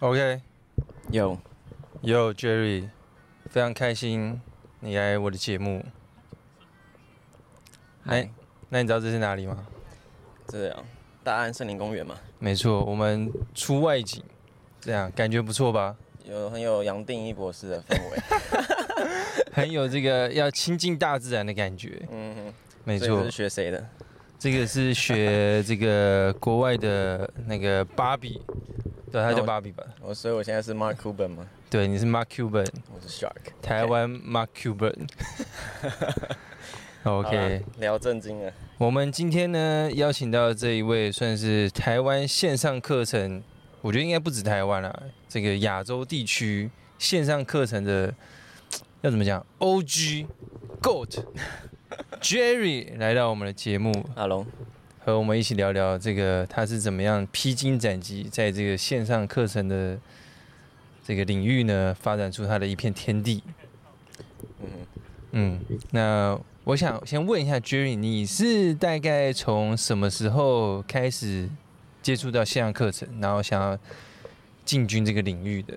OK，有有 Jerry，非常开心你来我的节目。哎那你知道这是哪里吗？这样，大安森林公园嘛。没错，我们出外景，这样感觉不错吧？有很有杨定一博士的氛围，很有这个要亲近大自然的感觉。嗯，没错。是学谁的？这个是学这个国外的那个芭比。对，他叫芭比吧？我所以，我现在是 Mark Cuban 吗？对，你是 Mark Cuban，我是 Shark，台湾 Mark Cuban。OK，聊正经了。我们今天呢邀请到这一位，算是台湾线上课程，我觉得应该不止台湾啦，这个亚洲地区线上课程的要怎么讲？OG Goat Jerry 来到我们的节目，Hello。和我们一起聊聊这个他是怎么样披荆斩棘，在这个线上课程的这个领域呢，发展出他的一片天地。嗯嗯，那我想先问一下 Jerry，你是大概从什么时候开始接触到线上课程，然后想要进军这个领域的？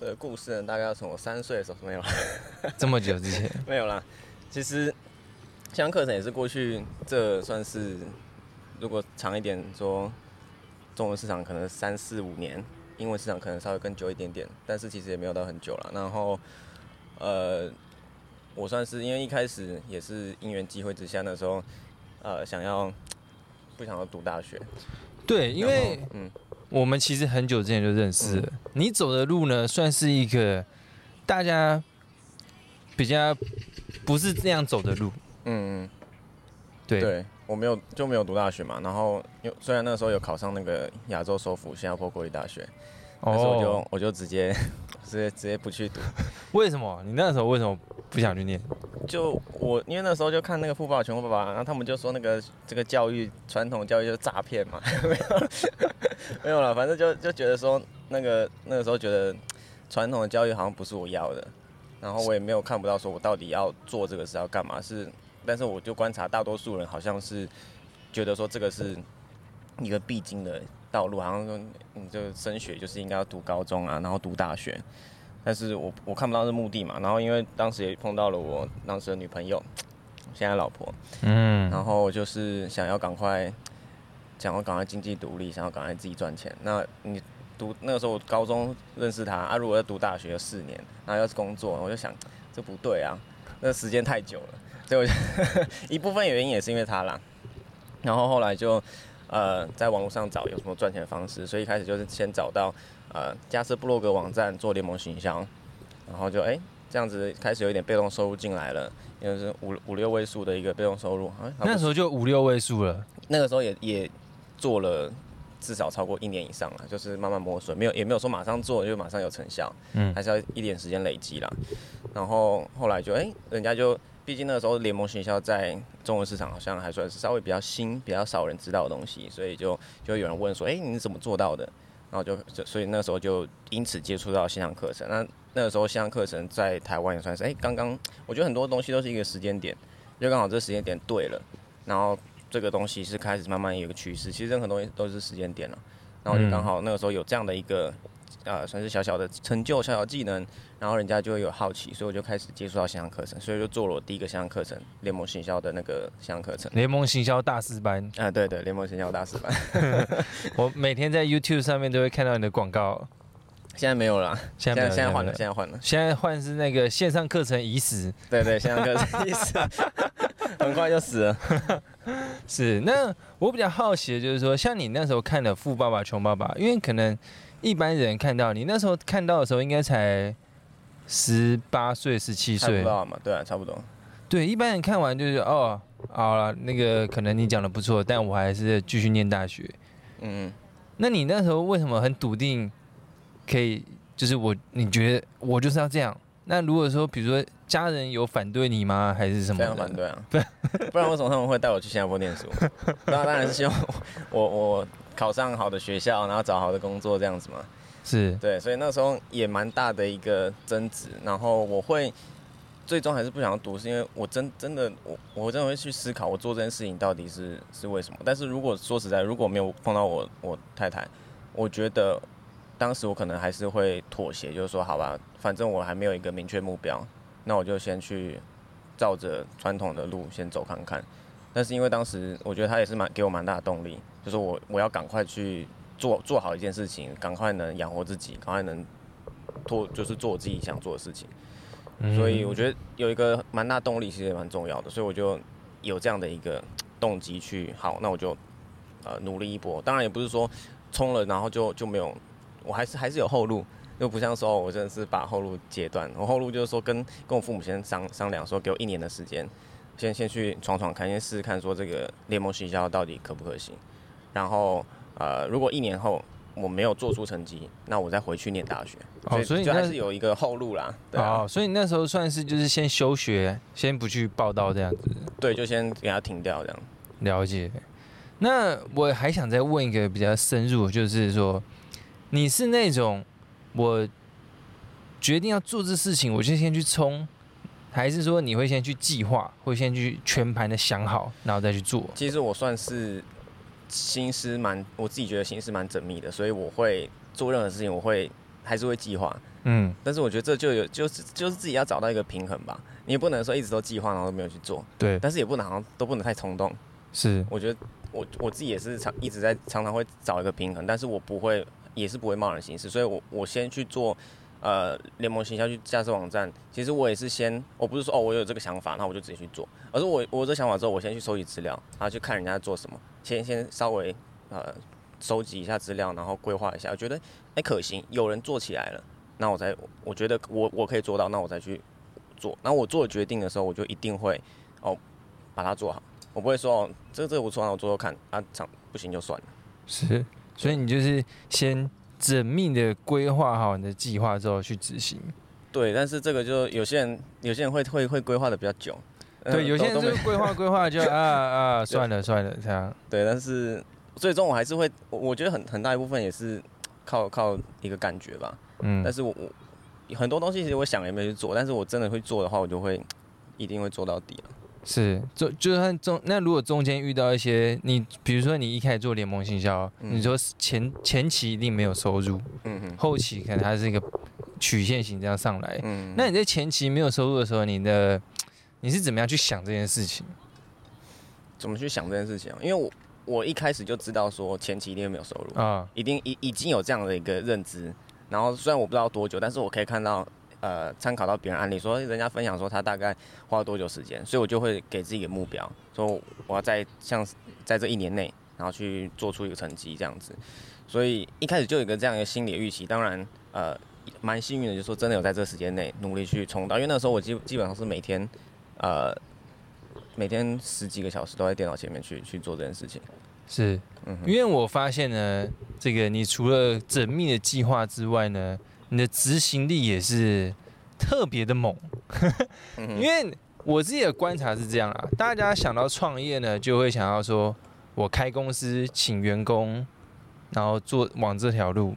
的故事呢，大概要从我三岁的时候没有了，这么久之前 没有啦。其实线上课程也是过去这算是。如果长一点说，中文市场可能三四五年，英文市场可能稍微更久一点点，但是其实也没有到很久了。然后，呃，我算是因为一开始也是因缘际会之下，那时候呃想要不想要读大学。对，因为嗯，我们其实很久之前就认识了。嗯、你走的路呢，算是一个大家比较不是这样走的路。嗯嗯，对。对我没有就没有读大学嘛，然后虽然那时候有考上那个亚洲首府新加坡国立大学，但是我就、oh. 我就直接 直接直接不去读。为什么？你那时候为什么不想去念？就我因为那时候就看那个富爸爸穷爸爸，然后他们就说那个这个教育传统教育就是诈骗嘛，没有没有了，反正就就觉得说那个那个时候觉得传统的教育好像不是我要的，然后我也没有看不到说我到底要做这个是要干嘛是。但是我就观察，大多数人好像是觉得说这个是一个必经的道路，好像说你就升学就是应该要读高中啊，然后读大学。但是我我看不到这目的嘛。然后因为当时也碰到了我当时的女朋友，现在老婆，嗯，然后就是想要赶快，想要赶快经济独立，想要赶快自己赚钱。那你读那个时候我高中认识他啊，如果要读大学四年，然后要是工作，我就想这不对啊，那时间太久了。所以我就 一部分原因也是因为他啦，然后后来就呃在网络上找有什么赚钱的方式，所以一开始就是先找到呃加斯布洛格网站做联盟行销，然后就哎、欸、这样子开始有一点被动收入进来了，因为是五五六位数的一个被动收入，欸、那时候就五六位数了，那个时候也也做了至少超过一年以上了，就是慢慢摸索，没有也没有说马上做就马上有成效，嗯，还是要一点时间累积啦，然后后来就哎、欸、人家就。毕竟那个时候联盟学校在中文市场好像还算是稍微比较新、比较少人知道的东西，所以就就有人问说：“哎，你怎么做到的？”然后就就所以那时候就因此接触到线上课程。那那个时候线上课程在台湾也算是哎，刚刚我觉得很多东西都是一个时间点，就刚好这时间点对了，然后这个东西是开始慢慢有一个趋势。其实任何东西都是时间点了，然后就刚好那个时候有这样的一个。啊，算是小小的成就，小小技能，然后人家就会有好奇，所以我就开始接触到线上课程，所以就做了我第一个线上课程——联盟行销的那个线上课程。联盟行销大师班 啊，对对，联盟行销大师班。我每天在 YouTube 上面都会看到你的广告，现在没有了，现在现在换了，现在换了，现在换是那个线上课程已死。对对，线上课程已死，很快就死了。是，那我比较好奇的就是说，像你那时候看的《富爸爸穷爸爸》，因为可能。一般人看到你那时候看到的时候，应该才十八岁、十七岁，知道嘛？对啊，差不多。对，一般人看完就是哦，好了，那个可能你讲的不错，但我还是继续念大学。嗯，那你那时候为什么很笃定可以？就是我，你觉得我就是要这样？那如果说，比如说家人有反对你吗？还是什么？非常反对啊！不然为什么他们会带我去新加坡念书？那当然是希望我我。考上好的学校，然后找好的工作，这样子嘛，是对，所以那时候也蛮大的一个争执。然后我会最终还是不想要读，是因为我真真的我我真的会去思考，我做这件事情到底是是为什么。但是如果说实在，如果没有碰到我我太太，我觉得当时我可能还是会妥协，就是说好吧，反正我还没有一个明确目标，那我就先去照着传统的路先走看看。但是因为当时我觉得他也是蛮给我蛮大的动力，就是我我要赶快去做做好一件事情，赶快能养活自己，赶快能做就是做我自己想做的事情。所以我觉得有一个蛮大动力其实也蛮重要的，所以我就有这样的一个动机去好，那我就呃努力一波。当然也不是说冲了然后就就没有，我还是还是有后路，又不像说我真的是把后路截断。我后路就是说跟跟我父母先商商量说，给我一年的时间。先先去闯闯看，先试试看，说这个联盟行销到底可不可行。然后，呃，如果一年后我没有做出成绩，那我再回去念大学。哦，所以你还是有一个后路啦。对啊。哦，所以你那时候算是就是先休学，先不去报道这样子。对，就先给他停掉这样。了解。那我还想再问一个比较深入，就是说，你是那种我决定要做这事情，我就先去冲。还是说你会先去计划，会先去全盘的想好，然后再去做？其实我算是心思蛮，我自己觉得心思蛮缜密的，所以我会做任何事情，我会还是会计划。嗯，但是我觉得这就有就是就是自己要找到一个平衡吧。你也不能说一直都计划，然后都没有去做。对。但是也不能好像都不能太冲动。是。我觉得我我自己也是常一直在常常会找一个平衡，但是我不会也是不会贸然行事，所以我我先去做。呃，联盟行销去架设网站，其实我也是先，我不是说哦，我有这个想法，那我就直接去做，而是我我这想法之后，我先去收集资料，然后去看人家做什么，先先稍微呃收集一下资料，然后规划一下，我觉得哎可行，有人做起来了，那我才我觉得我我可以做到，那我再去做，那我做决定的时候，我就一定会哦把它做好，我不会说哦这个这个不错，那我做做看，啊场不行就算了。是，所以你就是先。缜密的规划好你的计划之后去执行，对，但是这个就有些人有些人会会会规划的比较久，对，有些人就规划规划就 啊啊算了算了这样，对，但是最终我还是会，我觉得很很大一部分也是靠靠一个感觉吧，嗯，但是我我很多东西其实我想也没去做，但是我真的会做的话，我就会一定会做到底了。是，就就算中那如果中间遇到一些你，比如说你一开始做联盟行销，嗯、你说前前期一定没有收入，嗯哼，后期可能它是一个曲线型这样上来，嗯，那你在前期没有收入的时候，你的你是怎么样去想这件事情？怎么去想这件事情啊？因为我我一开始就知道说前期一定没有收入啊，一定已已经有这样的一个认知，然后虽然我不知道多久，但是我可以看到。呃，参考到别人案例，说人家分享说他大概花了多久时间，所以我就会给自己一个目标，说我要在像在这一年内，然后去做出一个成绩这样子。所以一开始就有一个这样一个心理预期，当然呃蛮幸运的，就是说真的有在这个时间内努力去冲到，因为那时候我基基本上是每天呃每天十几个小时都在电脑前面去去做这件事情。是，嗯，因为我发现呢，这个你除了缜密的计划之外呢。你的执行力也是特别的猛，因为我自己的观察是这样啊，大家想到创业呢，就会想要说，我开公司请员工，然后做往这条路。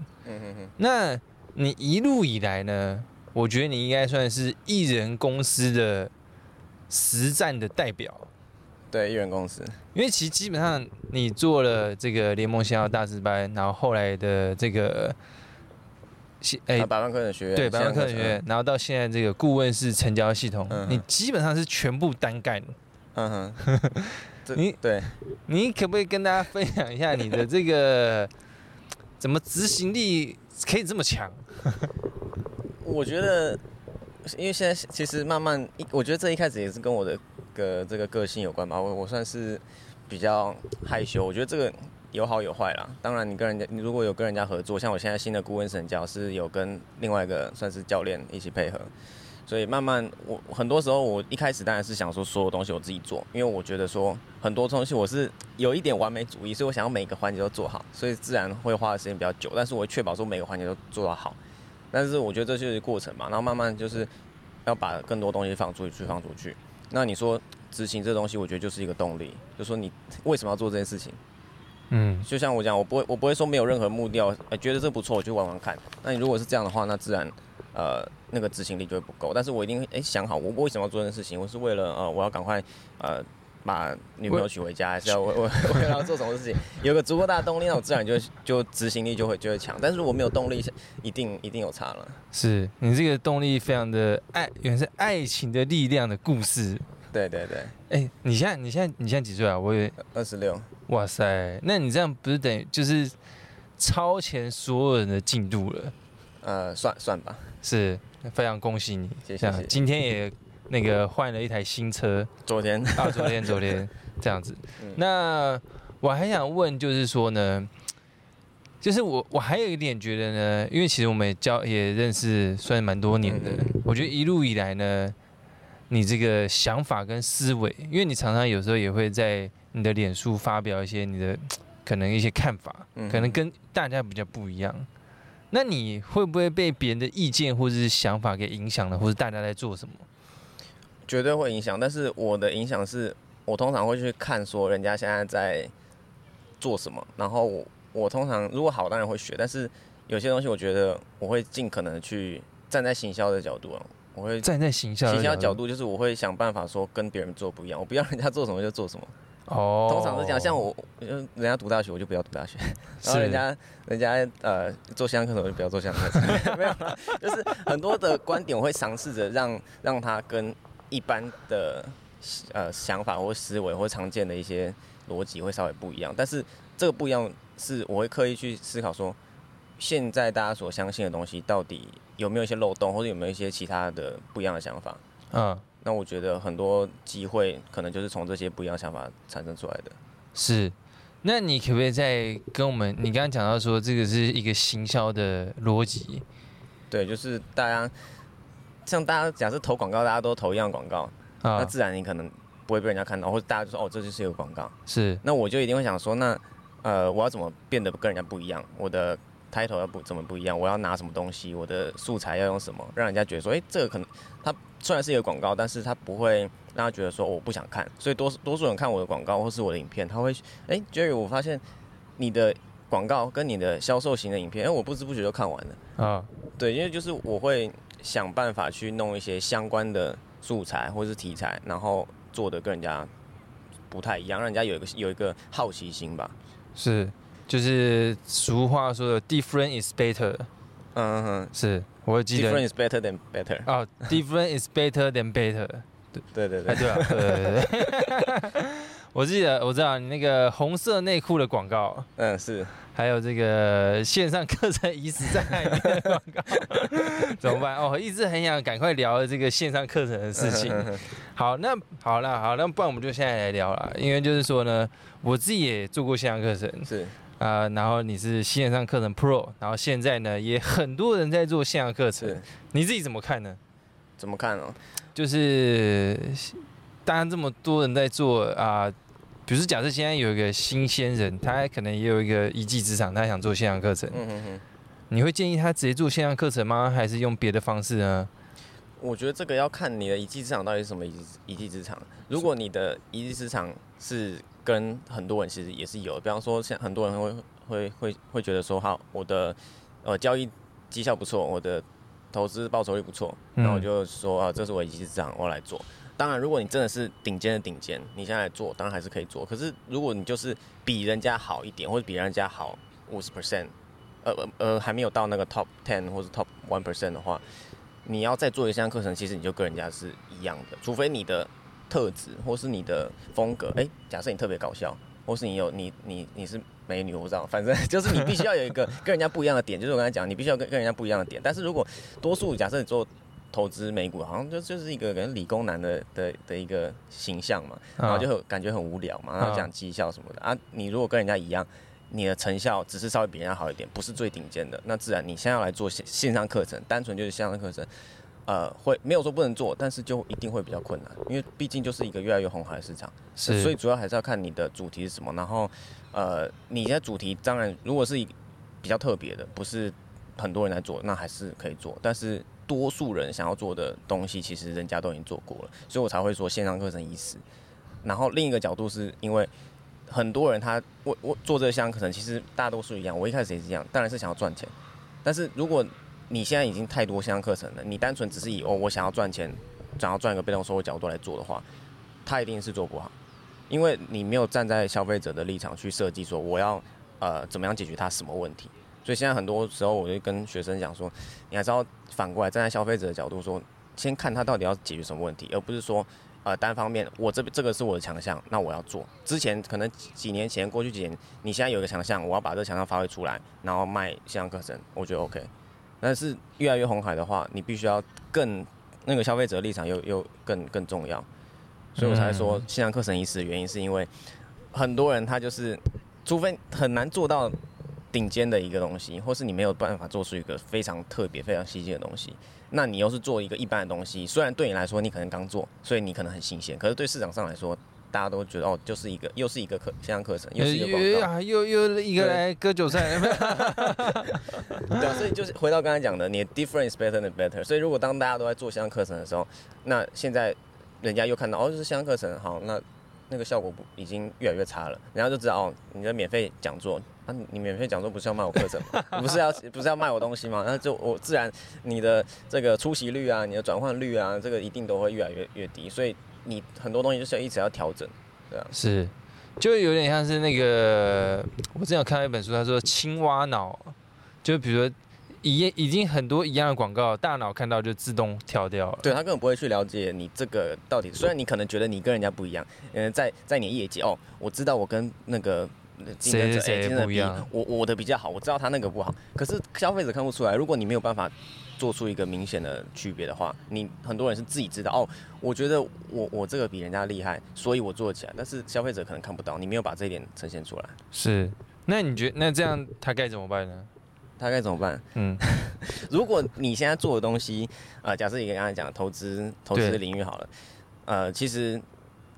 那你一路以来呢，我觉得你应该算是艺人公司的实战的代表。对，艺人公司，因为其实基本上你做了这个联盟行销大师班，然后后来的这个。哎，百万客人学院对，百万客人学院，然后到现在这个顾问式成交系统，嗯、你基本上是全部单干。嗯哼，你对，你可不可以跟大家分享一下你的这个 怎么执行力可以这么强？我觉得，因为现在其实慢慢一，我觉得这一开始也是跟我的个这个个性有关吧。我我算是比较害羞，我觉得这个。有好有坏啦，当然你跟人家，你如果有跟人家合作，像我现在新的顾问神教是有跟另外一个算是教练一起配合，所以慢慢我很多时候我一开始当然是想说所有东西我自己做，因为我觉得说很多东西我是有一点完美主义，所以我想要每个环节都做好，所以自然会花的时间比较久，但是我会确保说每个环节都做到好，但是我觉得这就是过程嘛，然后慢慢就是要把更多东西放出去，放出去。那你说执行这东西，我觉得就是一个动力，就说你为什么要做这件事情？嗯，就像我讲，我不会，我不会说没有任何目标，哎，觉得这不错，我就玩玩看。那你如果是这样的话，那自然，呃，那个执行力就会不够。但是我一定会，哎，想好我为什么要做这件事情，我是为了，呃，我要赶快，呃，把女朋友娶回家，还是要 我我我要做什么事情？有个足够大的动力，那我自然就就执行力就会就会强。但是如果没有动力，一定一定有差了。是你这个动力非常的爱，原来是爱情的力量的故事。对对对。哎、欸，你现在你现在你现在几岁啊？我以为二十六。哇塞，那你这样不是等于就是超前所有人的进度了？呃，算算吧。是，非常恭喜你。谢谢。今天也。那个换了一台新车，昨天啊，昨天昨天 这样子。那我还想问，就是说呢，就是我我还有一点觉得呢，因为其实我们也交也认识算蛮多年的，我觉得一路以来呢，你这个想法跟思维，因为你常常有时候也会在你的脸书发表一些你的 可能一些看法，可能跟大家比较不一样。那你会不会被别人的意见或者是想法给影响了，或者大家在做什么？绝对会影响，但是我的影响是，我通常会去看说人家现在在做什么，然后我我通常如果好当然会学，但是有些东西我觉得我会尽可能去站在行销的角度啊，我会站在形象形象角度，就是我会想办法说跟别人做不一样，我不要人家做什么就做什么。哦，通常是这样，像我，人家读大学我就不要读大学，然后人家人家呃做线上课程我就不要做线上课程，没有啦，就是很多的观点我会尝试着让让他跟。一般的呃想法或思维或常见的一些逻辑会稍微不一样，但是这个不一样是我会刻意去思考说，现在大家所相信的东西到底有没有一些漏洞，或者有没有一些其他的不一样的想法？嗯，那我觉得很多机会可能就是从这些不一样的想法产生出来的。是，那你可不可以再跟我们？你刚刚讲到说这个是一个行销的逻辑，对，就是大家。像大家假设投广告，大家都投一样广告，啊，那自然你可能不会被人家看到，或者大家就说哦，这就是一个广告。是，那我就一定会想说，那呃，我要怎么变得跟人家不一样？我的 title 要不怎么不一样？我要拿什么东西？我的素材要用什么？让人家觉得说，哎，这个可能它虽然是一个广告，但是它不会让他觉得说我不想看。所以多多数人看我的广告或是我的影片，他会，哎，Jerry，我发现你的广告跟你的销售型的影片，哎，我不知不觉就看完了。啊，对，因为就是我会。想办法去弄一些相关的素材或是题材，然后做的跟人家不太一样，让人家有一个有一个好奇心吧。是，就是俗话说的 “different is better”。嗯哼，是，我会记得 “different is better than better”。哦，“different is better than better”。对对对，对啊，对对对。我记得，我知道你那个红色内裤的广告，嗯，是，还有这个线上课程已死在海边的广告，怎么办？哦，一直很想赶快聊这个线上课程的事情。好，那好了，好，那不然我们就现在来聊了，因为就是说呢，我自己也做过线上课程，是啊、呃，然后你是线上课程 Pro，然后现在呢也很多人在做线上课程，你自己怎么看呢？怎么看呢？就是当然这么多人在做啊。呃比如说，假设现在有一个新鲜人，他可能也有一个一技之长，他想做线上课程。嗯嗯嗯。你会建议他直接做线上课程吗？还是用别的方式呢？我觉得这个要看你的一技之长到底是什么一技之长。如果你的一技之长是跟很多人其实也是有，比方说像很多人会会会会觉得说，好，我的呃交易绩效不错，我的投资报酬率不错，那我就说啊，这是我一技之长，我来做。当然，如果你真的是顶尖的顶尖，你现在来做，当然还是可以做。可是，如果你就是比人家好一点，或者比人家好五十 percent，呃呃呃，还没有到那个 top ten 或者 top one percent 的话，你要再做一项课程，其实你就跟人家是一样的。除非你的特质或是你的风格，哎、欸，假设你特别搞笑，或是你有你你你是美女，我不知道，反正 就是你必须要有一个 跟人家不一样的点。就是我刚才讲，你必须要跟跟人家不一样的点。但是如果多数假设你做投资美股好像就就是一个跟理工男的的的一个形象嘛，然后就很感觉很无聊嘛，然后讲绩效什么的啊。你如果跟人家一样，你的成效只是稍微比人家好一点，不是最顶尖的，那自然你现在要来做线线上课程，单纯就是线上课程，呃，会没有说不能做，但是就一定会比较困难，因为毕竟就是一个越来越红海的市场，是，所以主要还是要看你的主题是什么，然后呃，你的主题当然如果是比较特别的，不是很多人来做，那还是可以做，但是。多数人想要做的东西，其实人家都已经做过了，所以我才会说线上课程已死。然后另一个角度是因为很多人他我我做这个线上课程，其实大多数一样，我一开始也是一样，当然是想要赚钱。但是如果你现在已经太多线上课程了，你单纯只是以哦我想要赚钱，想要赚一个被动收入角度来做的话，他一定是做不好。因为你没有站在消费者的立场去设计，说我要呃怎么样解决他什么问题。所以现在很多时候，我就跟学生讲说，你还是要反过来站在消费者的角度说，先看他到底要解决什么问题，而不是说呃单方面我这这个是我的强项，那我要做。之前可能几年前过去几年，你现在有一个强项，我要把这个强项发挥出来，然后卖线上课程，我觉得 OK。但是越来越红海的话，你必须要更那个消费者立场又又更更重要，所以我才说线上课程已死的原因是因为很多人他就是，除非很难做到顶尖的一个东西，或是你没有办法做出一个非常特别、非常细节的东西，那你又是做一个一般的东西，虽然对你来说你可能刚做，所以你可能很新鲜，可是对市场上来说。大家都觉得哦，就是一个又是一个课线上课程，又是一个广告，又又一个来割韭菜。对，啊，所以就是回到刚才讲的，你的 different is better than better。所以如果当大家都在做线上课程的时候，那现在人家又看到哦，就是线上课程好，那那个效果不已经越来越差了，人家就知道哦，你的免费讲座啊，你免费讲座不是要卖我课程吗？你 不是要不是要卖我东西吗？那就我自然你的这个出席率啊，你的转换率啊，这个一定都会越来越越低，所以。你很多东西就是要一直要调整，对啊，是，就有点像是那个，我之前有看到一本书，他说青蛙脑，就比如说已已经很多一样的广告，大脑看到就自动跳掉了，对，他根本不会去了解你这个到底，虽然你可能觉得你跟人家不一样，嗯，在在你业绩哦，我知道我跟那个竞争者谁谁不一样，我我的比较好，我知道他那个不好，可是消费者看不出来，如果你没有办法。做出一个明显的区别的话，你很多人是自己知道哦。我觉得我我这个比人家厉害，所以我做起来。但是消费者可能看不到，你没有把这一点呈现出来。是，那你觉得那这样他该怎么办呢？他该怎么办？嗯，如果你现在做的东西，呃，假设你刚才讲投资投资的领域好了，呃，其实，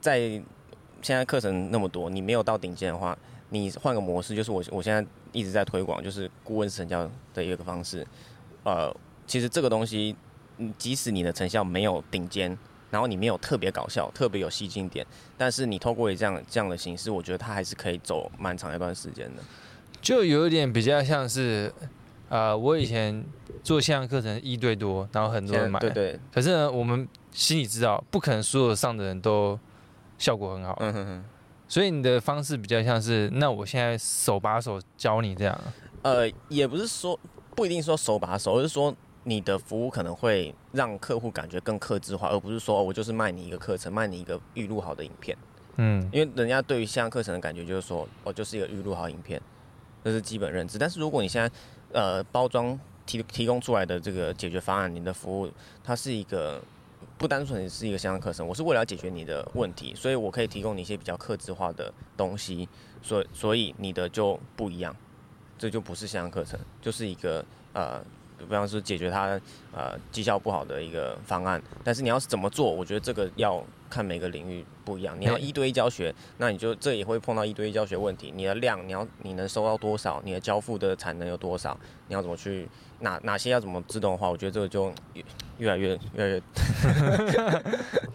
在现在课程那么多，你没有到顶尖的话，你换个模式，就是我我现在一直在推广，就是顾问式成交的一个方式，呃。其实这个东西，即使你的成效没有顶尖，然后你没有特别搞笑、特别有吸睛点，但是你透过这样这样的形式，我觉得它还是可以走蛮长一段时间的。就有一点比较像是，呃，我以前做线上课程一对多，然后很多人买，对对。可是呢，我们心里知道，不可能所有上的人都效果很好。嗯哼哼。所以你的方式比较像是，那我现在手把手教你这样。呃，也不是说不一定说手把手，而是说。你的服务可能会让客户感觉更克制化，而不是说我就是卖你一个课程，卖你一个预录好的影片。嗯，因为人家对于线上课程的感觉就是说，我就是一个预录好影片，这是基本认知。但是如果你现在呃包装提提供出来的这个解决方案，你的服务它是一个不单纯是一个线上课程，我是为了要解决你的问题，所以我可以提供你一些比较克制化的东西，所以所以你的就不一样，这就不是线上课程，就是一个呃。比方说解决他呃绩效不好的一个方案，但是你要是怎么做，我觉得这个要看每个领域不一样。你要一对一教学，那你就这也会碰到一对一教学问题。你的量，你要你能收到多少？你的交付的产能有多少？你要怎么去哪哪些要怎么自动化？我觉得这个就越越来越越来越。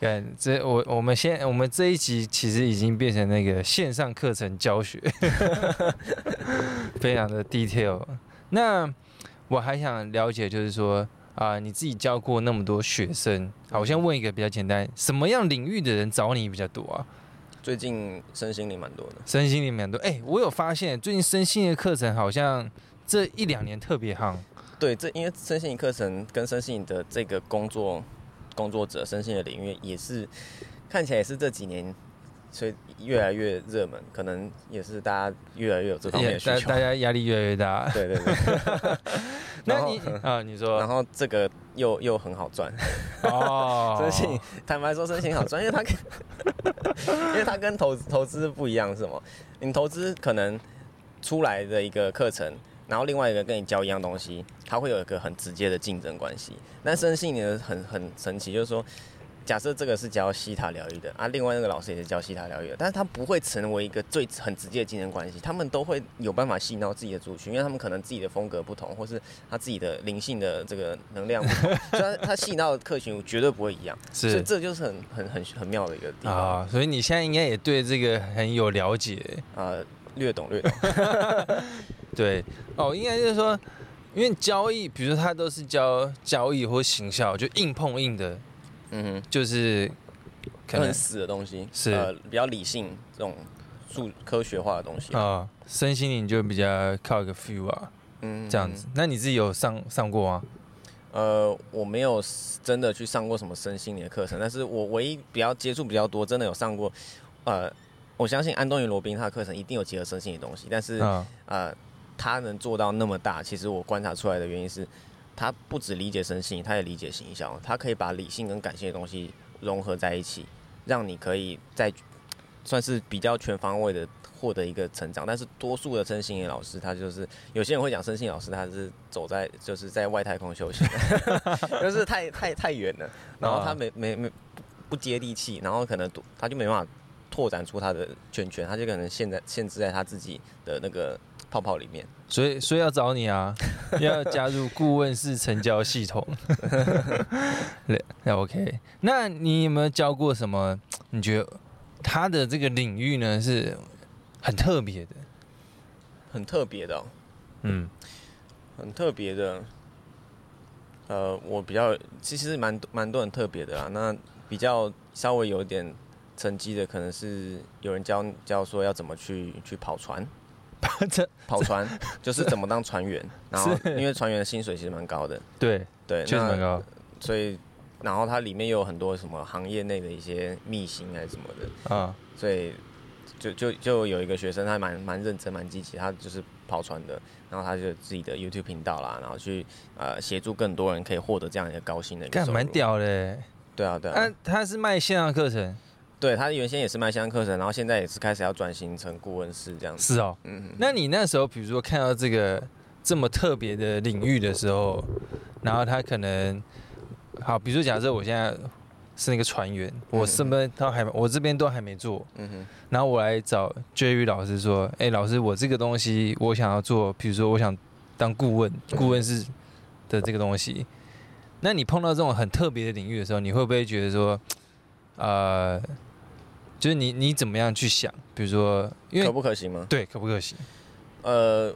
看 这我我们现我们这一集其实已经变成那个线上课程教学 非常的 detail。那。我还想了解，就是说啊、呃，你自己教过那么多学生，好，我先问一个比较简单，什么样领域的人找你比较多啊？最近身心灵蛮多的，身心灵蛮多。哎、欸，我有发现最近身心灵的课程好像这一两年特别夯。对，这因为身心灵课程跟身心灵的这个工作工作者，身心的领域也是看起来也是这几年。所以越来越热门，可能也是大家越来越有这方面的需求。大家压力越来越大。对对对。那你啊，你说，然后这个又又很好赚。哦。身心，坦白说，身心好赚，因为它跟，因为它跟投投资不一样，是吗？你投资可能出来的一个课程，然后另外一个跟你教一样东西，它会有一个很直接的竞争关系。但身心呢，很很神奇，就是说。假设这个是教西塔疗愈的啊，另外那个老师也是教西塔疗愈的，但是他不会成为一个最很直接的竞争关系，他们都会有办法吸引到自己的族群，因为他们可能自己的风格不同，或是他自己的灵性的这个能量不同，所以他他吸引到的客群绝对不会一样，是所以这就是很很很很妙的一个地方啊。所以你现在应该也对这个很有了解啊，略懂略懂。对哦，应该就是说，因为交易，比如说他都是交交易或行销，就硬碰硬的。嗯哼，就是可可能很死的东西，是呃比较理性这种数科学化的东西啊。哦，身心灵就比较靠一个 feel 啊，嗯，这样子。那你自己有上上过吗？呃，我没有真的去上过什么身心灵的课程，但是我唯一比较接触比较多，真的有上过，呃，我相信安东尼罗宾他的课程一定有结合身心的东西，但是、哦、呃，他能做到那么大，其实我观察出来的原因是，他不只理解身心，他也理解形象，他可以把理性跟感性的东西融合在一起，让你可以在算是比较全方位的获得一个成长。但是多数的身心灵老师，他就是有些人会讲身心老师，他是走在就是在外太空修行，就是太太太远了，然后他没没没不接地气，然后可能他就没办法拓展出他的圈圈，他就可能现在限制在他自己的那个。泡泡里面，所以所以要找你啊，要加入顾问式成交系统。那 OK，那你有没有教过什么？你觉得他的这个领域呢是很特别的，很特别的、哦，嗯，很特别的。呃，我比较其实蛮蛮多很特别的啦。那比较稍微有点成绩的，可能是有人教教说要怎么去去跑船。跑船就是怎么当船员，然后因为船员的薪水其实蛮高的，对对，确实蛮高，所以然后它里面又有很多什么行业内的一些秘辛还是什么的。啊，所以就就就有一个学生他蛮蛮认真蛮积极，他就是跑船的，然后他就自己的 YouTube 频道啦，然后去呃协助更多人可以获得这样一个高薪的一个，干蛮屌的，对啊对啊，他他是卖线上课程。对，他原先也是卖相课程，然后现在也是开始要转型成顾问师这样子。是哦，嗯。那你那时候，比如说看到这个这么特别的领域的时候，然后他可能，好，比如说假设我现在是那个船员，我身边都还我这边都还没做，嗯哼。然后我来找 Jerry 老师说，哎，老师，我这个东西我想要做，比如说我想当顾问，顾问是的这个东西。那你碰到这种很特别的领域的时候，你会不会觉得说，呃？就是你你怎么样去想？比如说，因为可不可行吗？对，可不可行？呃，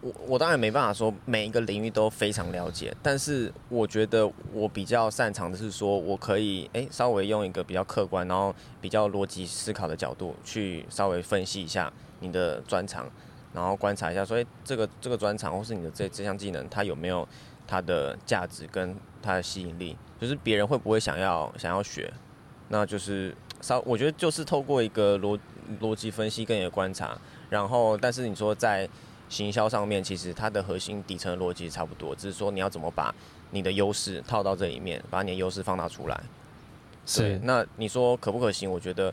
我我当然没办法说每一个领域都非常了解，但是我觉得我比较擅长的是说，我可以哎、欸、稍微用一个比较客观，然后比较逻辑思考的角度去稍微分析一下你的专长，然后观察一下说，哎、欸、这个这个专长或是你的这这项技能，它有没有它的价值跟它的吸引力？就是别人会不会想要想要学？那就是。稍，我觉得就是透过一个逻逻辑分析跟你的观察，然后，但是你说在行销上面，其实它的核心底层逻辑差不多，只是说你要怎么把你的优势套到这里面，把你的优势放大出来。是。那你说可不可行？我觉得，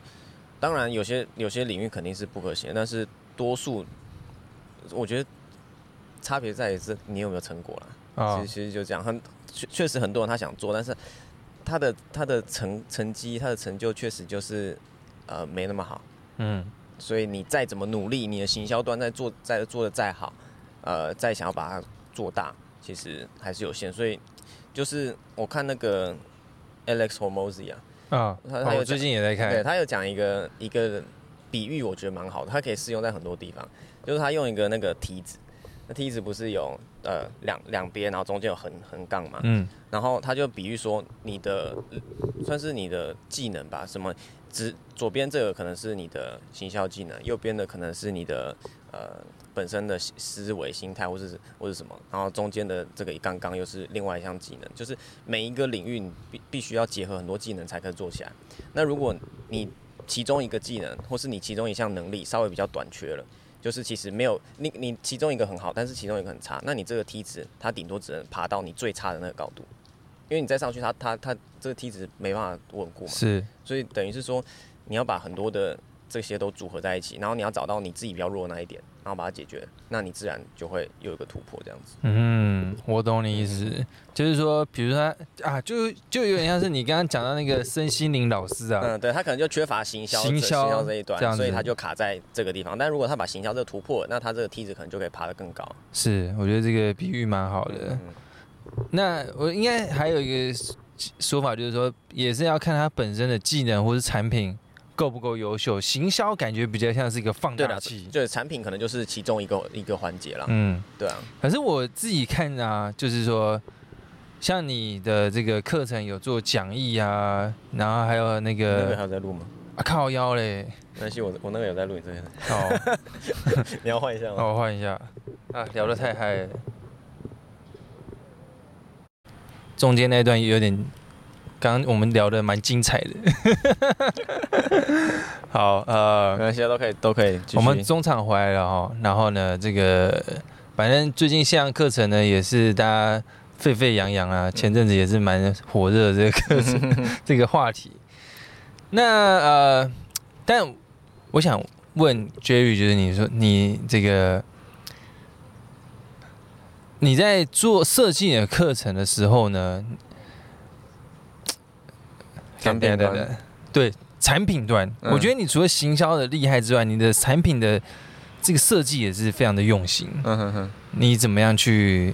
当然有些有些领域肯定是不可行，但是多数，我觉得差别在于是你有没有成果了。啊。其实其实就这样，很确确实很多人他想做，但是。他的他的成成绩，他的成就确实就是，呃，没那么好，嗯，所以你再怎么努力，你的行销端再做再做的再好，呃，再想要把它做大，其实还是有限。所以就是我看那个 Alex Hormozi 啊，啊，他他有最近也在看，对，他有讲一个一个比喻，我觉得蛮好的，他可以适用在很多地方，就是他用一个那个梯子。那梯子不是有呃两两边，然后中间有横横杠嘛？嗯。然后他就比喻说，你的算是你的技能吧，什么只左边这个可能是你的行销技能，右边的可能是你的呃本身的思维心态，或是或是什么，然后中间的这个一杠杠又是另外一项技能，就是每一个领域你必必须要结合很多技能才可以做起来。那如果你其中一个技能，或是你其中一项能力稍微比较短缺了。就是其实没有你，你其中一个很好，但是其中一个很差，那你这个梯子它顶多只能爬到你最差的那个高度，因为你再上去它，它它它这个梯子没办法稳固嘛。是，所以等于是说你要把很多的这些都组合在一起，然后你要找到你自己比较弱的那一点，然后把它解决，那你自然就会有一个突破这样子。嗯，我懂你意思，嗯、就是说，比如说啊，就就有点像是你刚刚讲到那个身心灵老师啊，嗯，对他可能就缺乏行销行销这一段，所以他就卡在这个地方。但如果他把行销这个突破，那他这个梯子可能就可以爬得更高。是，我觉得这个比喻蛮好的。嗯、那我应该还有一个说法，就是说，也是要看他本身的技能或是产品。够不够优秀？行销感觉比较像是一个放大器，对，产品可能就是其中一个一个环节了。嗯，对啊。可是我自己看啊，就是说，像你的这个课程有做讲义啊，然后还有那个那个还有在录吗？啊靠腰嘞！没关系，我我那个有在录，你这边。好，你要换一下吗？那，我换一下。啊，聊得太嗨了，中间那段有点，刚刚我们聊的蛮精彩的。好，呃，没关系，都可以，都可以。我们中场回来了哈，然后呢，这个反正最近线上课程呢也是大家。沸沸扬扬啊！前阵子也是蛮火热的这个课程，这个话题。那呃，但我想问 Jerry，就是你说你这个你在做设计的课程的时候呢？产品端，对产品端，我觉得你除了行销的厉害之外，你的产品的这个设计也是非常的用心。嗯哼哼，你怎么样去？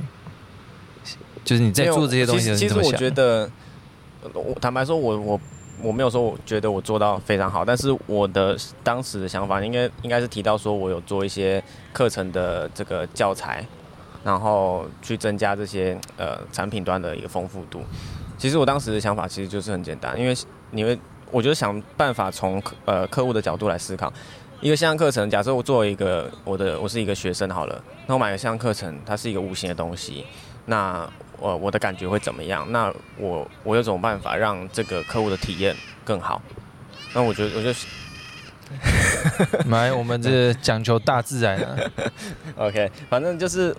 就是你在做这些东西的时候，其实我觉得，我坦白说，我我我没有说我觉得我做到非常好，但是我的当时的想法应该应该是提到说我有做一些课程的这个教材，然后去增加这些呃产品端的一个丰富度。其实我当时的想法其实就是很简单，因为你会，我觉得想办法从呃客户的角度来思考一个线上课程。假设我作为一个我的我是一个学生好了，那我买个线上课程，它是一个无形的东西，那。我我的感觉会怎么样？那我我有什么办法让这个客户的体验更好？那我觉得我就买，我们这讲求大自然啊。OK，反正就是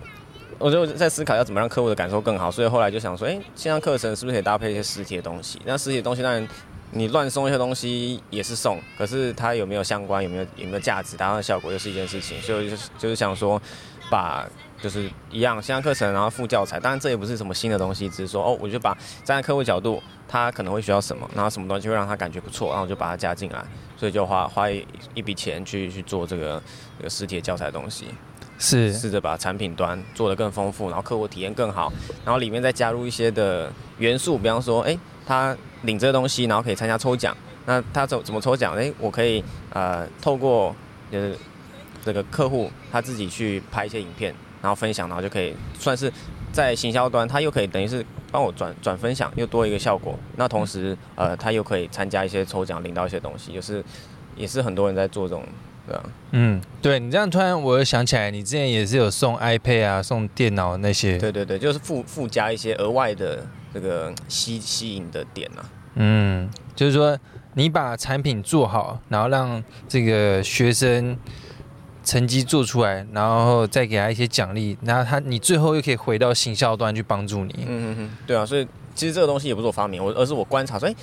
我就在思考要怎么让客户的感受更好，所以后来就想说，哎，线上课程是不是可以搭配一些实体的东西？那实体的东西当然你乱送一些东西也是送，可是它有没有相关，有没有有没有价值，达到的效果又是一件事情。所以就是就是想说把。就是一样，线上课程，然后附教材。当然，这也不是什么新的东西，只是说哦，我就把站在客户角度，他可能会需要什么，然后什么东西会让他感觉不错，然后就把它加进来，所以就花花一笔钱去去做这个这个实体教材的东西，是试着把产品端做得更丰富，然后客户体验更好，然后里面再加入一些的元素，比方说，哎，他领这个东西，然后可以参加抽奖，那他怎怎么抽奖？哎，我可以呃透过呃这个客户他自己去拍一些影片。然后分享，然后就可以算是在行销端，他又可以等于是帮我转转分享，又多一个效果。那同时，呃，他又可以参加一些抽奖，领到一些东西，就是也是很多人在做这种，嗯，对你这样突然我又想起来，你之前也是有送 iPad 啊，送电脑那些。对对对，就是附附加一些额外的这个吸吸引的点啊。嗯，就是说你把产品做好，然后让这个学生。成绩做出来，然后再给他一些奖励，然后他你最后又可以回到行销端去帮助你。嗯嗯嗯，对啊，所以其实这个东西也不是我发明，我而是我观察说，哎，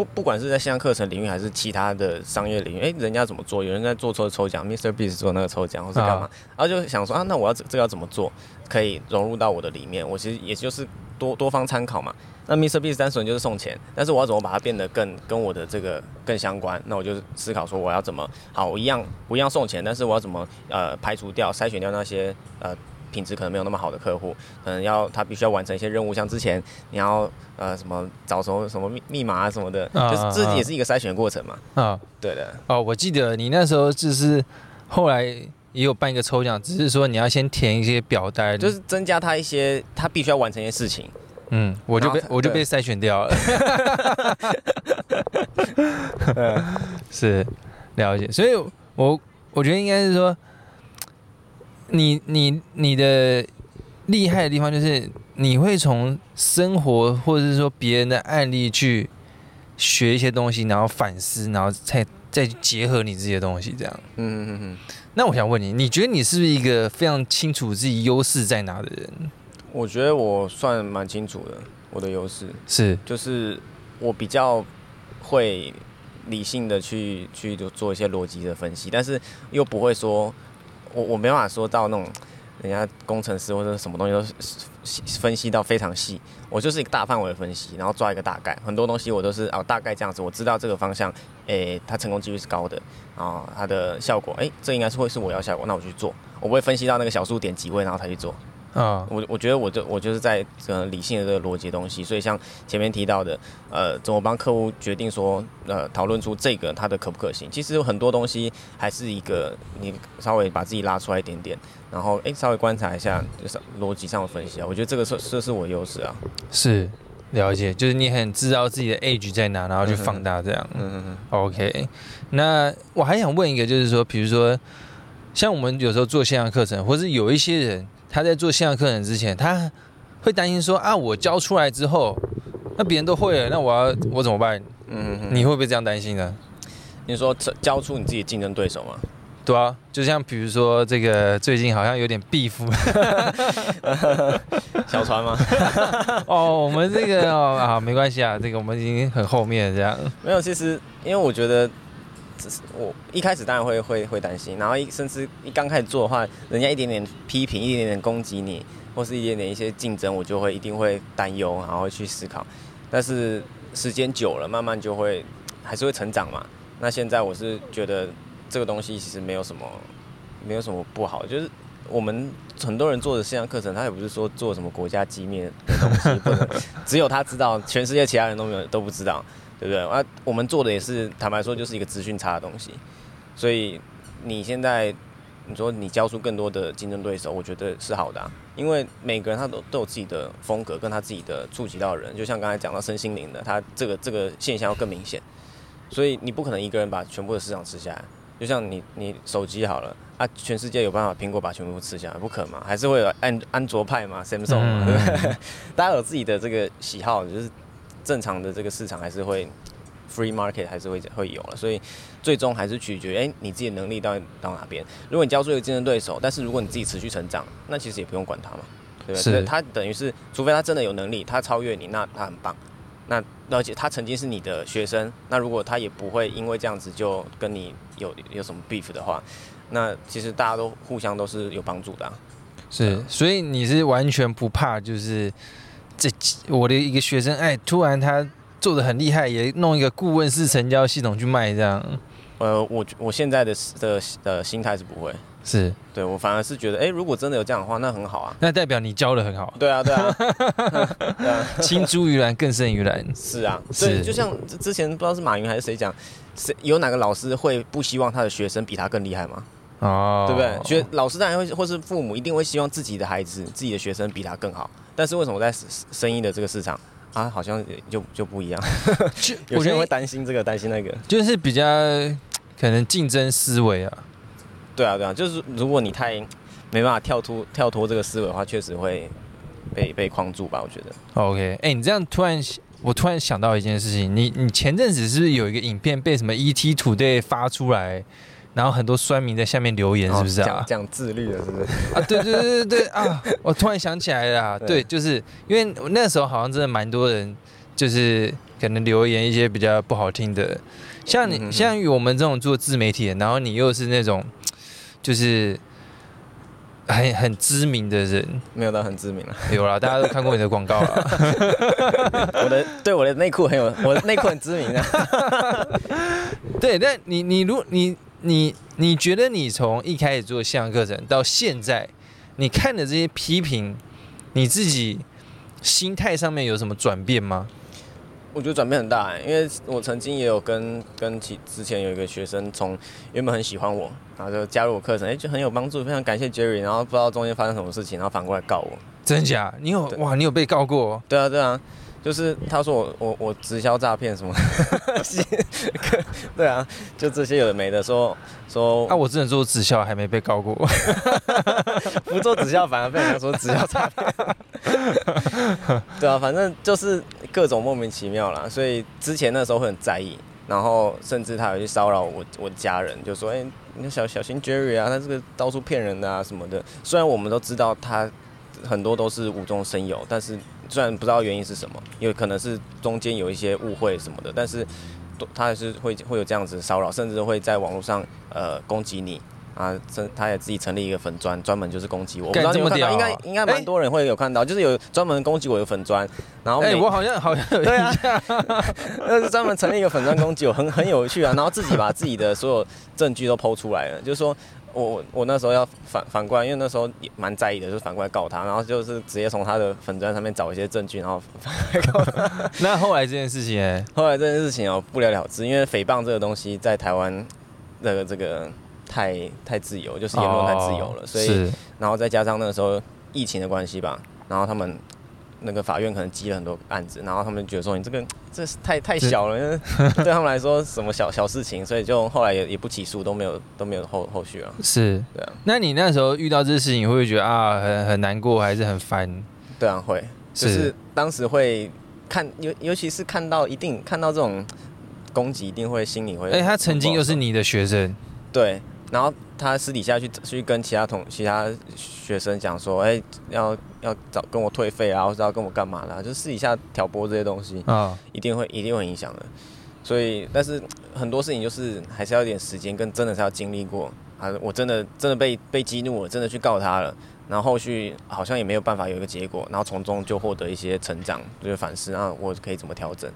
不不管是在线上课程领域还是其他的商业领域，哎，人家怎么做？有人在做抽抽奖，Mr. Beast 做那个抽奖，或是干嘛？啊、然后就想说啊，那我要这个要怎么做，可以融入到我的里面？我其实也就是多多方参考嘛。那 MrBeast 单纯就是送钱，但是我要怎么把它变得更跟我的这个更相关？那我就思考说我要怎么好，我一样不一样送钱，但是我要怎么呃排除掉筛选掉那些呃品质可能没有那么好的客户，可能要他必须要完成一些任务，像之前你要呃什么找什么什么密密码啊什么的，啊、就是这也是一个筛选过程嘛。啊，对的。哦，我记得你那时候就是后来也有办一个抽奖，只是说你要先填一些表单，就是增加他一些他必须要完成一些事情。嗯，我就被我就被筛选掉了。是了解，所以我我觉得应该是说，你你你的厉害的地方就是你会从生活或者是说别人的案例去学一些东西，然后反思，然后再再结合你自己的东西，这样。嗯嗯嗯嗯。那我想问你，你觉得你是不是一个非常清楚自己优势在哪的人？我觉得我算蛮清楚的，我的优势是就是我比较会理性的去去做一些逻辑的分析，但是又不会说我我没办法说到那种人家工程师或者什么东西都分析到非常细，我就是一个大范围的分析，然后抓一个大概，很多东西我都是哦大概这样子，我知道这个方向，诶它成功几率是高的啊，它的效果诶这应该是会是我要效果，那我去做，我不会分析到那个小数点几位然后才去做。啊，我我觉得我就我就是在呃理性的这个逻辑东西，所以像前面提到的，呃，怎么帮客户决定说，呃，讨论出这个它的可不可行？其实有很多东西还是一个你稍微把自己拉出来一点点，然后哎稍微观察一下，就是逻辑上的分析啊，我觉得这个是这是我优势啊。是，了解，就是你很知道自己的 edge 在哪，然后去放大这样。嗯嗯嗯。OK，那我还想问一个，就是说，比如说像我们有时候做线上课程，或是有一些人。他在做线上课程之前，他会担心说啊，我教出来之后，那别人都会了，那我要我怎么办？嗯哼哼，你会不会这样担心呢？你说教出你自己竞争对手吗？对啊，就像比如说这个最近好像有点 beef，小船吗？哦，我们这个哦啊，没关系啊，这个我们已经很后面这样。没有，其实因为我觉得。我一开始当然会会会担心，然后一甚至一刚开始做的话，人家一点点批评，一点点攻击你，或是一点点一些竞争，我就会一定会担忧，然后去思考。但是时间久了，慢慢就会还是会成长嘛。那现在我是觉得这个东西其实没有什么，没有什么不好。就是我们很多人做的线上课程，他也不是说做什么国家机密的东西，只有他知道，全世界其他人都没有都不知道。对不对？啊，我们做的也是，坦白说，就是一个资讯差的东西。所以你现在你说你交出更多的竞争对手，我觉得是好的啊。因为每个人他都都有自己的风格，跟他自己的触及到的人。就像刚才讲到身心灵的，他这个这个现象要更明显。所以你不可能一个人把全部的市场吃下来。就像你你手机好了啊，全世界有办法苹果把全部吃下来，不可能嘛？还是会有安安卓派嘛，Samsung？大家有自己的这个喜好，就是。正常的这个市场还是会 free market 还是会会有了，所以最终还是取决于哎你自己的能力到到哪边。如果你交出一个竞争对手，但是如果你自己持续成长，那其实也不用管他嘛，对不对？是他等于是，除非他真的有能力，他超越你，那他很棒。那而且他曾经是你的学生，那如果他也不会因为这样子就跟你有有什么 beef 的话，那其实大家都互相都是有帮助的啊。是，所以你是完全不怕就是。这我的一个学生，哎，突然他做的很厉害，也弄一个顾问式成交系统去卖这样。呃，我我现在的的的心态是不会，是对我反而是觉得，哎，如果真的有这样的话，那很好啊，那代表你教的很好。对啊，对啊，对啊，青出于蓝更胜于蓝。是啊，是就像之前不知道是马云还是谁讲，谁有哪个老师会不希望他的学生比他更厉害吗？哦，对不对？学老师当然会，或是父母一定会希望自己的孩子、自己的学生比他更好。但是为什么在生意的这个市场啊，好像就就不一样？有些人会担心这个，担心那个，就是比较可能竞争思维啊。对啊，对啊，就是如果你太没办法跳脱跳脱这个思维的话，确实会被被框住吧？我觉得。OK，哎、欸，你这样突然，我突然想到一件事情，你你前阵子是不是有一个影片被什么 ET Today 发出来？然后很多酸民在下面留言，是不是啊？讲讲自律的，是不是？啊，对对对对对啊！我突然想起来了，对，就是因为那时候好像真的蛮多人，就是可能留言一些比较不好听的，像你像于我们这种做自媒体的，然后你又是那种就是很很知名的人，没有到很知名了，有啦，大家都看过你的广告了。我的对我的内裤很有，我的内裤很知名啊。对，但你你如你。你你觉得你从一开始做线上课程到现在，你看的这些批评，你自己心态上面有什么转变吗？我觉得转变很大哎，因为我曾经也有跟跟其之前有一个学生，从原本很喜欢我，然后就加入我课程，哎，就很有帮助，非常感谢 Jerry，然后不知道中间发生什么事情，然后反过来告我。真假？你有哇？你有被告过？对啊，对啊。就是他说我我我直销诈骗什么，对啊，就这些有的没的说说。啊，我只能做直销，还没被告过。不做直销反而被人家说直销诈骗。对啊，反正就是各种莫名其妙啦。所以之前那时候会很在意，然后甚至他有去骚扰我我家人，就说：“哎、欸，你小小心 Jerry 啊，他这个到处骗人的啊什么的。”虽然我们都知道他很多都是无中生有，但是。虽然不知道原因是什么，因为可能是中间有一些误会什么的，但是他还是会会有这样子骚扰，甚至会在网络上呃攻击你啊，他也自己成立一个粉砖，专门就是攻击我。我不知道你有看到，应该应该蛮多人会有看到，欸、就是有专门攻击我的粉砖，然后哎、欸，我好像好像有印象，那 是专门成立一个粉砖攻击我，很很有趣啊，然后自己把自己的所有证据都 PO 出来了，就是说我我那时候要反反过来，因为那时候也蛮在意的，就是反过来告他，然后就是直接从他的粉砖上面找一些证据，然后反过来告他。那后来这件事情呢？后来这件事情哦不了了之，因为诽谤这个东西在台湾这个这个太太自由，就是言论太自由了，哦、所以然后再加上那个时候疫情的关系吧，然后他们。那个法院可能积了很多案子，然后他们觉得说你这个 这是太太小了，因为 对他们来说什么小小事情，所以就后来也也不起诉，都没有都没有后后续了。是，对啊。那你那时候遇到这些事情，会不会觉得啊很很难过，还是很烦？对啊，会，就是当时会看尤尤其是看到一定看到这种攻击，一定会心里会。哎，他曾经又是你的学生，对。然后他私底下去去跟其他同其他学生讲说，哎，要要找跟我退费啊，或者要跟我干嘛啦，就私底下挑拨这些东西啊，一定会一定会影响的。所以，但是很多事情就是还是要一点时间，跟真的是要经历过啊。我真的真的被被激怒了，真的去告他了，然后后续好像也没有办法有一个结果，然后从中就获得一些成长，就是反思啊，我可以怎么调整。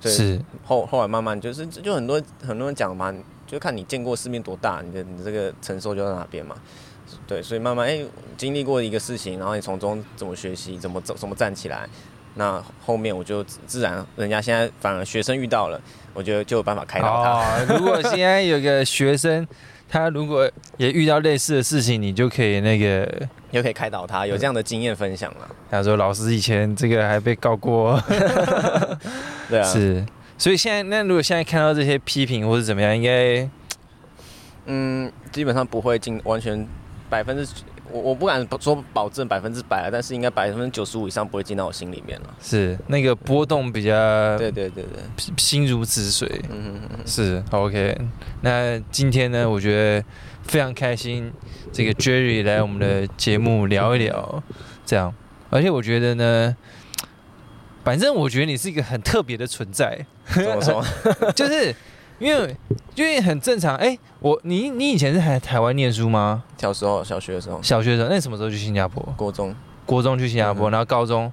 所以是后后来慢慢就是就很多很多人讲嘛。就看你见过世面多大，你的你这个承受就在哪边嘛。对，所以慢慢哎、欸，经历过一个事情，然后你从中怎么学习，怎么走，怎么站起来，那后面我就自然，人家现在反而学生遇到了，我觉得就有办法开导他。哦、如果现在有个学生，他如果也遇到类似的事情，你就可以那个，又可以开导他，有这样的经验分享了。他说：“老师以前这个还被告过。” 对啊，是。所以现在，那如果现在看到这些批评或者怎么样，应该，嗯，基本上不会进完全百分之，我我不敢说保证百分之百，但是应该百分之九十五以上不会进到我心里面了。是那个波动比较，对对对对，心如止水。嗯嗯嗯，是 OK。那今天呢，我觉得非常开心，这个 Jerry 来我们的节目聊一聊，这样，而且我觉得呢。反正我觉得你是一个很特别的存在，怎么说？就是因为因为很正常。哎、欸，我你你以前是在台湾念书吗？小时候，小学的时候。小学的时候，那什么时候去新加坡？国中。国中去新加坡，嗯、然后高中，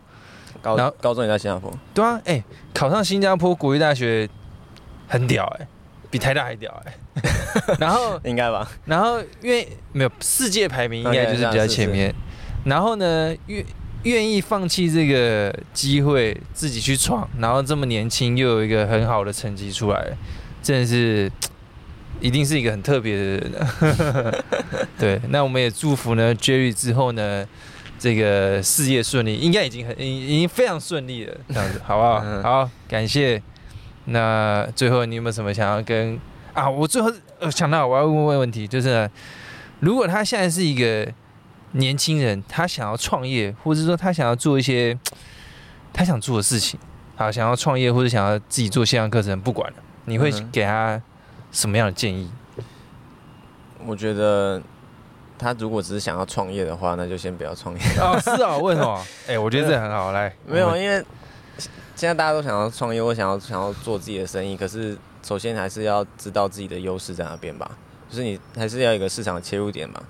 高然后高中也在新加坡。对啊，哎、欸，考上新加坡国立大学很屌哎、欸，比台大还屌哎、欸。然后应该吧？然后因为没有世界排名，应该就是比较前面。Okay, 然后呢，愿愿意放弃这个机会自己去闯，然后这么年轻又有一个很好的成绩出来，真的是一定是一个很特别的人。对，那我们也祝福呢，Jerry 之后呢，这个事业顺利，应该已经很已已经非常顺利了，这样子好不好？好，感谢。那最后你有没有什么想要跟啊？我最后呃想到我要问问问题，就是呢，如果他现在是一个。年轻人他想要创业，或者说他想要做一些他想做的事情，好，想要创业或者想要自己做线上课程，不管了，你会给他什么样的建议？我觉得他如果只是想要创业的话，那就先不要创业。哦，是啊，为什么？哎、欸，我觉得这很好。来，没有，因为现在大家都想要创业，或想要想要做自己的生意，可是首先还是要知道自己的优势在哪边吧，就是你还是要有一个市场的切入点嘛，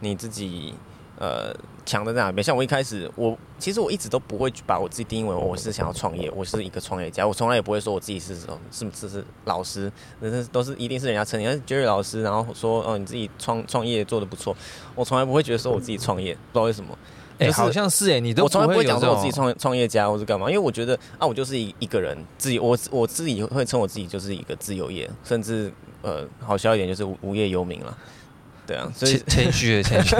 你自己。呃，强的在哪边？像我一开始，我其实我一直都不会把我自己定义为我是想要创业，我是一个创业家。我从来也不会说我自己是什么，是是是老师，那是都是一定是人家称你是 Jerry 老师，然后说哦你自己创创业做的不错。我从来不会觉得说我自己创业，不知道为什么。哎、就是欸，好像是哎、欸，你都我从来不会讲说我自己创创业家或是干嘛，因为我觉得啊，我就是一一个人自己，我我自己会称我自己就是一个自由业，甚至呃好笑一点就是无业游民了。对啊，所以谦虚的谦虚，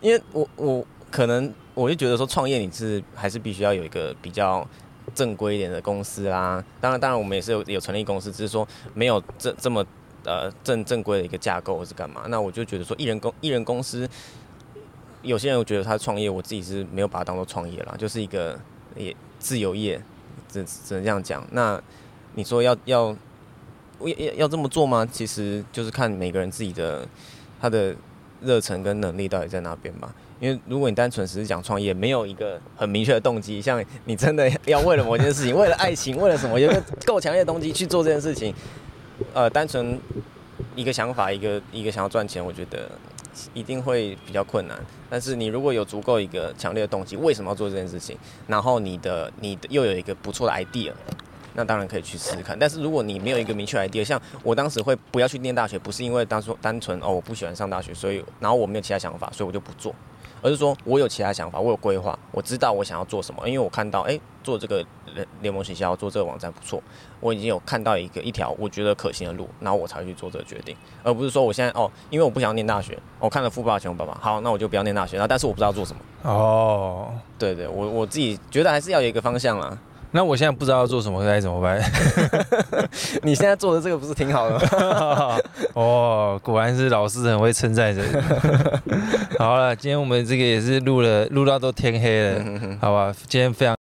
因为我我可能我就觉得说创业你是还是必须要有一个比较正规一点的公司啦。当然当然我们也是有有成立公司，只是说没有这这么呃正正规的一个架构或是干嘛。那我就觉得说艺人公艺人公司，有些人我觉得他创业，我自己是没有把它当做创业啦，就是一个也自由业，只只能这样讲。那你说要要。要要要这么做吗？其实就是看每个人自己的他的热忱跟能力到底在哪边吧。因为如果你单纯只是讲创业，没有一个很明确的动机，像你真的要为了某件事情，为了爱情，为了什么，有一个够强烈的动机去做这件事情，呃，单纯一个想法，一个一个想要赚钱，我觉得一定会比较困难。但是你如果有足够一个强烈的动机，为什么要做这件事情？然后你的你的又有一个不错的 idea。那当然可以去试试看。但是如果你没有一个明确 idea，像我当时会不要去念大学，不是因为当初单纯哦我不喜欢上大学，所以然后我没有其他想法，所以我就不做。而是说我有其他想法，我有规划，我知道我想要做什么。因为我看到，哎、欸，做这个联联盟学校，做这个网站不错，我已经有看到一个一条我觉得可行的路，然后我才去做这个决定，而不是说我现在哦，因为我不想要念大学，我看了《富爸爸穷爸爸》，好，那我就不要念大学。然后但是我不知道做什么。哦，对，对对，我我自己觉得还是要有一个方向啦。那我现在不知道要做什么该怎么办？你现在做的这个不是挺好的吗？哦，果然是老师很会称赞人。好了，今天我们这个也是录了，录到都天黑了，好吧？今天非常……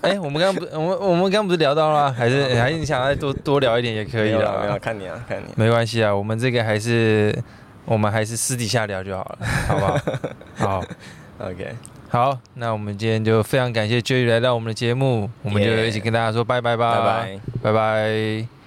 哎、欸，我们刚刚不，我们我们刚刚不是聊到了吗？还是还是你想要再多多聊一点也可以了？没有，看你啊，看你。没关系啊，我们这个还是我们还是私底下聊就好了，好不好？好，OK。好，那我们今天就非常感谢 Jerry 来到我们的节目，我们就一起跟大家说拜拜吧，拜拜，拜拜。